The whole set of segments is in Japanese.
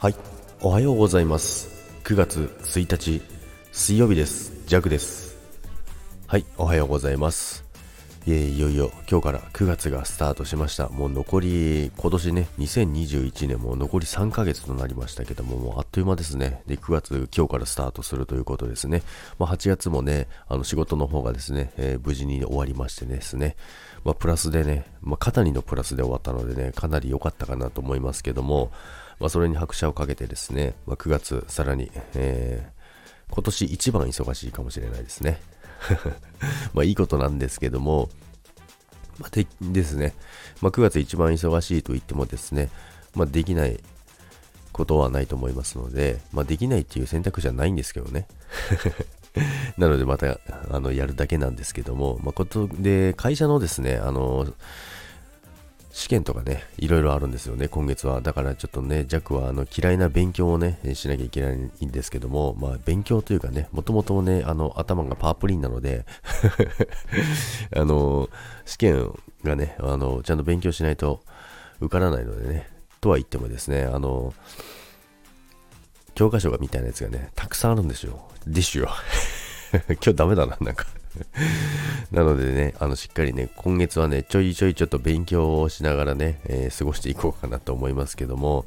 はい、おはようございます。9月1日、水曜日です。ジャグです。はい、おはようございます。いよいよ今日から9月がスタートしました。もう残り、今年ね、2021年も残り3ヶ月となりましたけども、もうあっという間ですね。で、9月今日からスタートするということですね。まあ、8月もね、あの仕事の方がですね、えー無事に終わりましてですね、まあ、プラスでね、まあ、肩にのプラスで終わったのでね、かなり良かったかなと思いますけども、まあ、それに拍車をかけてですね、まあ、9月さらに、えー今年一番忙しいかもしれないですね。まあいいことなんですけども、まあ、でですね、まあ、9月一番忙しいと言ってもですね、まあ、できないことはないと思いますので、まあ、できないっていう選択肢はないんですけどね。なのでまたあのやるだけなんですけども、まあ、ことで会社のですね、あの試験とかね、いろいろあるんですよね、今月は。だからちょっとね、ジャックはあの嫌いな勉強をね、しなきゃいけないんですけども、まあ勉強というかね、もともとね、あの頭がパープリンなので、あの、試験がね、あの、ちゃんと勉強しないと受からないのでね、とは言ってもですね、あの、教科書がみたいなやつがね、たくさんあるんですよ。ですよ。今日ダメだな、なんか。なのでね、あの、しっかりね、今月はね、ちょいちょいちょっと勉強をしながらね、えー過ごしていこうかなと思いますけども、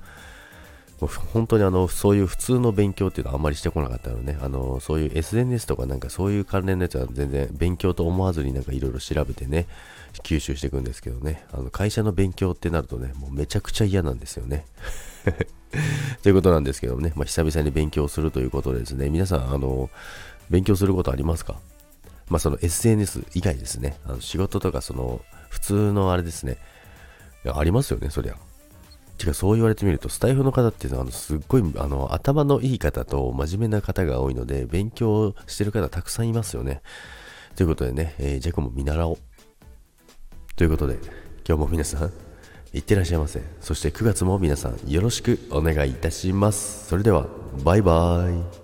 もう本当にあの、そういう普通の勉強っていうのはあんまりしてこなかったのね、あの、そういう SNS とかなんかそういう関連のやつは全然勉強と思わずになんかいろいろ調べてね、吸収していくんですけどね、あの、会社の勉強ってなるとね、もうめちゃくちゃ嫌なんですよね。ということなんですけどもね、まあ、久々に勉強するということでですね、皆さん、あの、勉強することありますか？まあ、その SNS 以外ですね、あの仕事とか、その、普通のあれですね、ありますよね、そりゃ。てか、そう言われてみると、スタイフの方っていうのは、あのすっごい、あの、頭のいい方と真面目な方が多いので、勉強してる方たくさんいますよね。ということでね、えージャックも見習おう。ということで、今日も皆さん、いってらっしゃいませ。そして9月も皆さん、よろしくお願いいたします。それでは、バイバイ。